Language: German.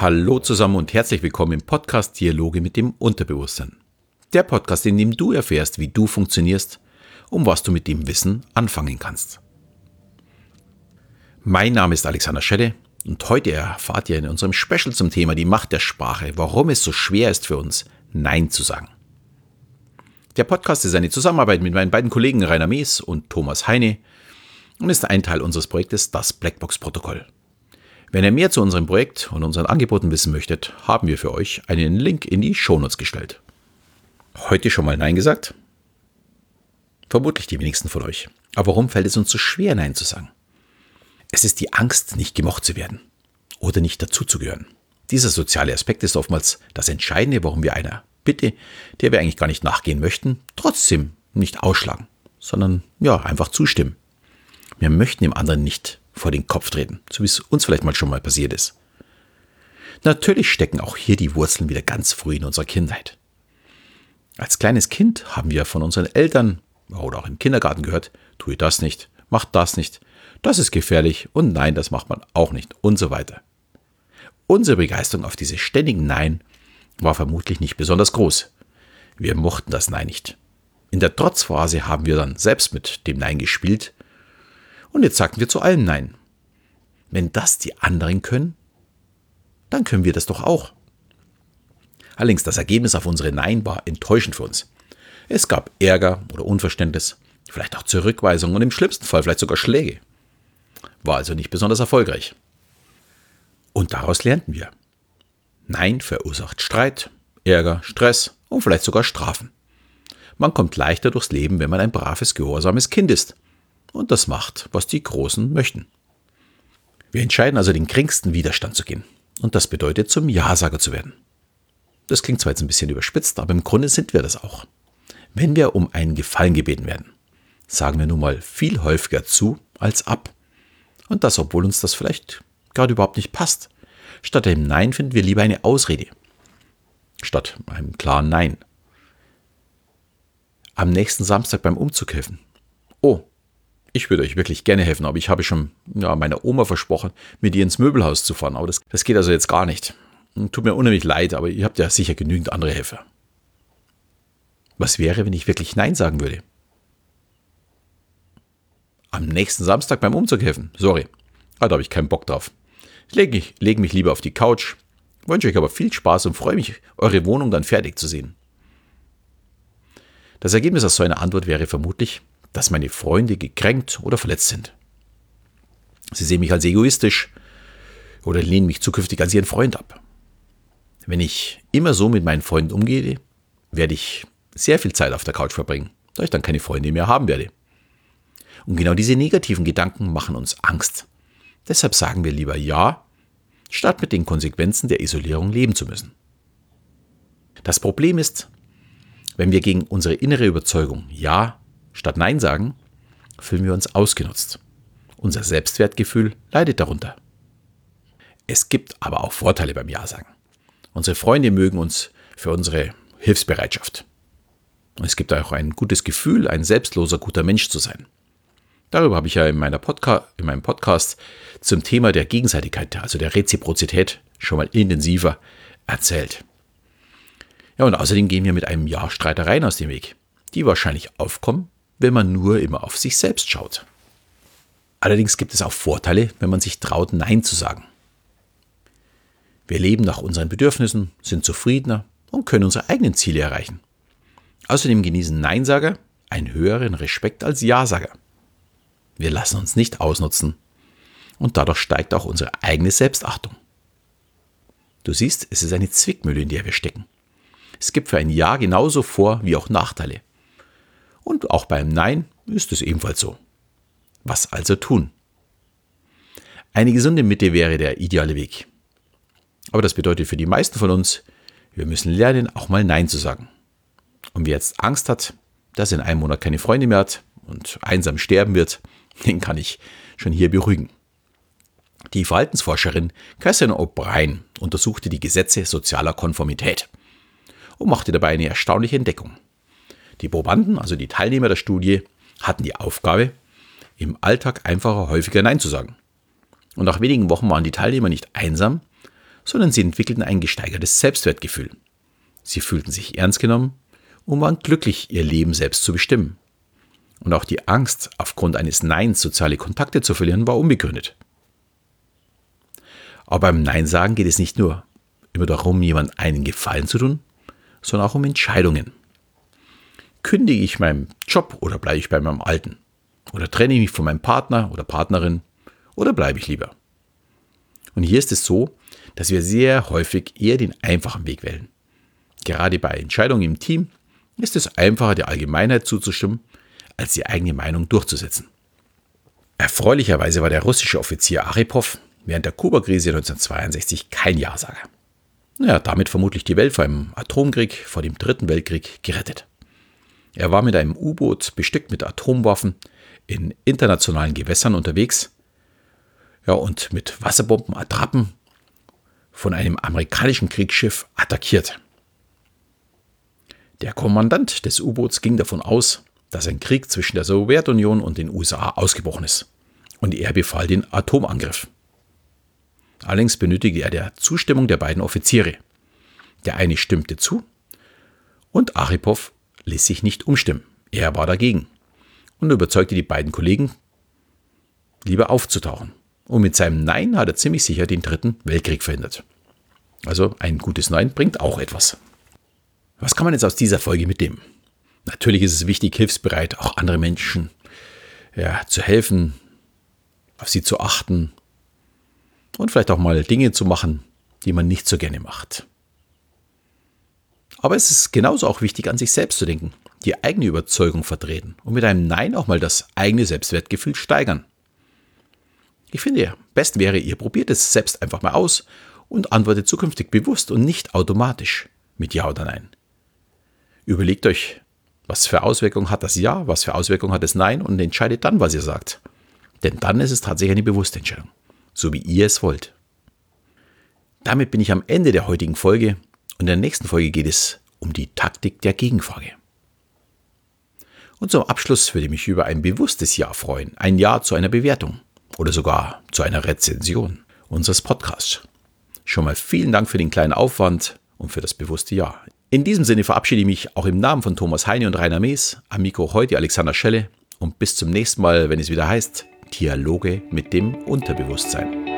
Hallo zusammen und herzlich willkommen im Podcast Dialoge mit dem Unterbewusstsein. Der Podcast, in dem du erfährst, wie du funktionierst und was du mit dem Wissen anfangen kannst. Mein Name ist Alexander Schelle und heute erfahrt ihr in unserem Special zum Thema die Macht der Sprache, warum es so schwer ist für uns, Nein zu sagen. Der Podcast ist eine Zusammenarbeit mit meinen beiden Kollegen Rainer Mees und Thomas Heine und ist ein Teil unseres Projektes Das Blackbox-Protokoll. Wenn ihr mehr zu unserem Projekt und unseren Angeboten wissen möchtet, haben wir für euch einen Link in die Shownotes gestellt. Heute schon mal Nein gesagt? Vermutlich die wenigsten von euch. Aber warum fällt es uns so schwer, Nein zu sagen? Es ist die Angst, nicht gemocht zu werden oder nicht dazuzugehören. Dieser soziale Aspekt ist oftmals das Entscheidende, warum wir einer Bitte, der wir eigentlich gar nicht nachgehen möchten, trotzdem nicht ausschlagen, sondern ja, einfach zustimmen. Wir möchten dem anderen nicht vor den Kopf treten, so wie es uns vielleicht mal schon mal passiert ist. Natürlich stecken auch hier die Wurzeln wieder ganz früh in unserer Kindheit. Als kleines Kind haben wir von unseren Eltern oder auch im Kindergarten gehört, tue das nicht, mach das nicht, das ist gefährlich und nein, das macht man auch nicht und so weiter. Unsere Begeisterung auf diese ständigen Nein war vermutlich nicht besonders groß. Wir mochten das Nein nicht. In der Trotzphase haben wir dann selbst mit dem Nein gespielt und jetzt sagten wir zu allem Nein. Wenn das die anderen können, dann können wir das doch auch. Allerdings das Ergebnis auf unsere Nein war enttäuschend für uns. Es gab Ärger oder Unverständnis, vielleicht auch Zurückweisung und im schlimmsten Fall vielleicht sogar Schläge. War also nicht besonders erfolgreich. Und daraus lernten wir. Nein verursacht Streit, Ärger, Stress und vielleicht sogar Strafen. Man kommt leichter durchs Leben, wenn man ein braves, gehorsames Kind ist und das macht, was die Großen möchten. Wir entscheiden also den geringsten Widerstand zu gehen. Und das bedeutet, zum Ja-Sager zu werden. Das klingt zwar jetzt ein bisschen überspitzt, aber im Grunde sind wir das auch. Wenn wir um einen Gefallen gebeten werden, sagen wir nun mal viel häufiger zu als ab. Und das, obwohl uns das vielleicht gerade überhaupt nicht passt. Statt einem Nein finden wir lieber eine Ausrede. Statt einem klaren Nein. Am nächsten Samstag beim Umzug helfen. Oh, ich würde euch wirklich gerne helfen, aber ich habe schon ja, meiner Oma versprochen, mit ihr ins Möbelhaus zu fahren. Aber das, das geht also jetzt gar nicht. Tut mir unheimlich leid, aber ihr habt ja sicher genügend andere Helfer. Was wäre, wenn ich wirklich Nein sagen würde? Am nächsten Samstag beim Umzug helfen. Sorry, ah, da habe ich keinen Bock drauf. Ich lege mich, leg mich lieber auf die Couch, wünsche euch aber viel Spaß und freue mich, eure Wohnung dann fertig zu sehen. Das Ergebnis aus so einer Antwort wäre vermutlich, dass meine Freunde gekränkt oder verletzt sind. Sie sehen mich als egoistisch oder lehnen mich zukünftig als ihren Freund ab. Wenn ich immer so mit meinen Freunden umgehe, werde ich sehr viel Zeit auf der Couch verbringen, da ich dann keine Freunde mehr haben werde. Und genau diese negativen Gedanken machen uns Angst. Deshalb sagen wir lieber Ja, statt mit den Konsequenzen der Isolierung leben zu müssen. Das Problem ist, wenn wir gegen unsere innere Überzeugung Ja Statt Nein sagen, fühlen wir uns ausgenutzt. Unser Selbstwertgefühl leidet darunter. Es gibt aber auch Vorteile beim Ja sagen. Unsere Freunde mögen uns für unsere Hilfsbereitschaft. Und es gibt auch ein gutes Gefühl, ein selbstloser, guter Mensch zu sein. Darüber habe ich ja in, meiner Podca in meinem Podcast zum Thema der Gegenseitigkeit, also der Reziprozität, schon mal intensiver erzählt. Ja, und außerdem gehen wir mit einem Ja Streitereien aus dem Weg, die wahrscheinlich aufkommen, wenn man nur immer auf sich selbst schaut. Allerdings gibt es auch Vorteile, wenn man sich traut, Nein zu sagen. Wir leben nach unseren Bedürfnissen, sind zufriedener und können unsere eigenen Ziele erreichen. Außerdem genießen Neinsager einen höheren Respekt als Ja-Sager. Wir lassen uns nicht ausnutzen und dadurch steigt auch unsere eigene Selbstachtung. Du siehst, es ist eine Zwickmühle, in der wir stecken. Es gibt für ein Ja genauso Vor- wie auch Nachteile. Und auch beim Nein ist es ebenfalls so. Was also tun? Eine gesunde Mitte wäre der ideale Weg. Aber das bedeutet für die meisten von uns, wir müssen lernen, auch mal Nein zu sagen. Und wer jetzt Angst hat, dass er in einem Monat keine Freunde mehr hat und einsam sterben wird, den kann ich schon hier beruhigen. Die Verhaltensforscherin Christian O'Brien untersuchte die Gesetze sozialer Konformität und machte dabei eine erstaunliche Entdeckung. Die Probanden, also die Teilnehmer der Studie, hatten die Aufgabe, im Alltag einfacher häufiger Nein zu sagen. Und nach wenigen Wochen waren die Teilnehmer nicht einsam, sondern sie entwickelten ein gesteigertes Selbstwertgefühl. Sie fühlten sich ernst genommen und waren glücklich, ihr Leben selbst zu bestimmen. Und auch die Angst, aufgrund eines Neins soziale Kontakte zu verlieren, war unbegründet. Aber beim Nein sagen geht es nicht nur immer darum, jemand einen Gefallen zu tun, sondern auch um Entscheidungen. Kündige ich meinen Job oder bleibe ich bei meinem alten? Oder trenne ich mich von meinem Partner oder Partnerin oder bleibe ich lieber? Und hier ist es so, dass wir sehr häufig eher den einfachen Weg wählen. Gerade bei Entscheidungen im Team ist es einfacher, der Allgemeinheit zuzustimmen, als die eigene Meinung durchzusetzen. Erfreulicherweise war der russische Offizier Aripov während der Kuba-Krise 1962 kein Ja-Sager. Er hat damit vermutlich die Welt vor einem Atomkrieg, vor dem Dritten Weltkrieg gerettet. Er war mit einem U-Boot bestückt mit Atomwaffen in internationalen Gewässern unterwegs ja, und mit Wasserbomben, Attrappen von einem amerikanischen Kriegsschiff attackiert. Der Kommandant des U-Boots ging davon aus, dass ein Krieg zwischen der Sowjetunion und den USA ausgebrochen ist. Und er befahl den Atomangriff. Allerdings benötigte er der Zustimmung der beiden Offiziere. Der eine stimmte zu und Aripov ließ sich nicht umstimmen. Er war dagegen und überzeugte die beiden Kollegen, lieber aufzutauchen. Und mit seinem Nein hat er ziemlich sicher den dritten Weltkrieg verhindert. Also ein gutes Nein bringt auch etwas. Was kann man jetzt aus dieser Folge mitnehmen? Natürlich ist es wichtig, hilfsbereit auch andere Menschen ja, zu helfen, auf sie zu achten und vielleicht auch mal Dinge zu machen, die man nicht so gerne macht. Aber es ist genauso auch wichtig, an sich selbst zu denken, die eigene Überzeugung vertreten und mit einem Nein auch mal das eigene Selbstwertgefühl steigern. Ich finde, best wäre, ihr probiert es selbst einfach mal aus und antwortet zukünftig bewusst und nicht automatisch mit Ja oder Nein. Überlegt euch, was für Auswirkungen hat das Ja, was für Auswirkungen hat das Nein und entscheidet dann, was ihr sagt. Denn dann ist es tatsächlich eine bewusste Entscheidung, so wie ihr es wollt. Damit bin ich am Ende der heutigen Folge und in der nächsten Folge geht es um die Taktik der Gegenfrage. Und zum Abschluss würde ich mich über ein bewusstes Ja freuen, ein Ja zu einer Bewertung oder sogar zu einer Rezension unseres Podcasts. Schon mal vielen Dank für den kleinen Aufwand und für das bewusste Ja. In diesem Sinne verabschiede ich mich auch im Namen von Thomas Heine und Rainer Mees, am Mikro heute Alexander Schelle und bis zum nächsten Mal, wenn es wieder heißt Dialoge mit dem Unterbewusstsein.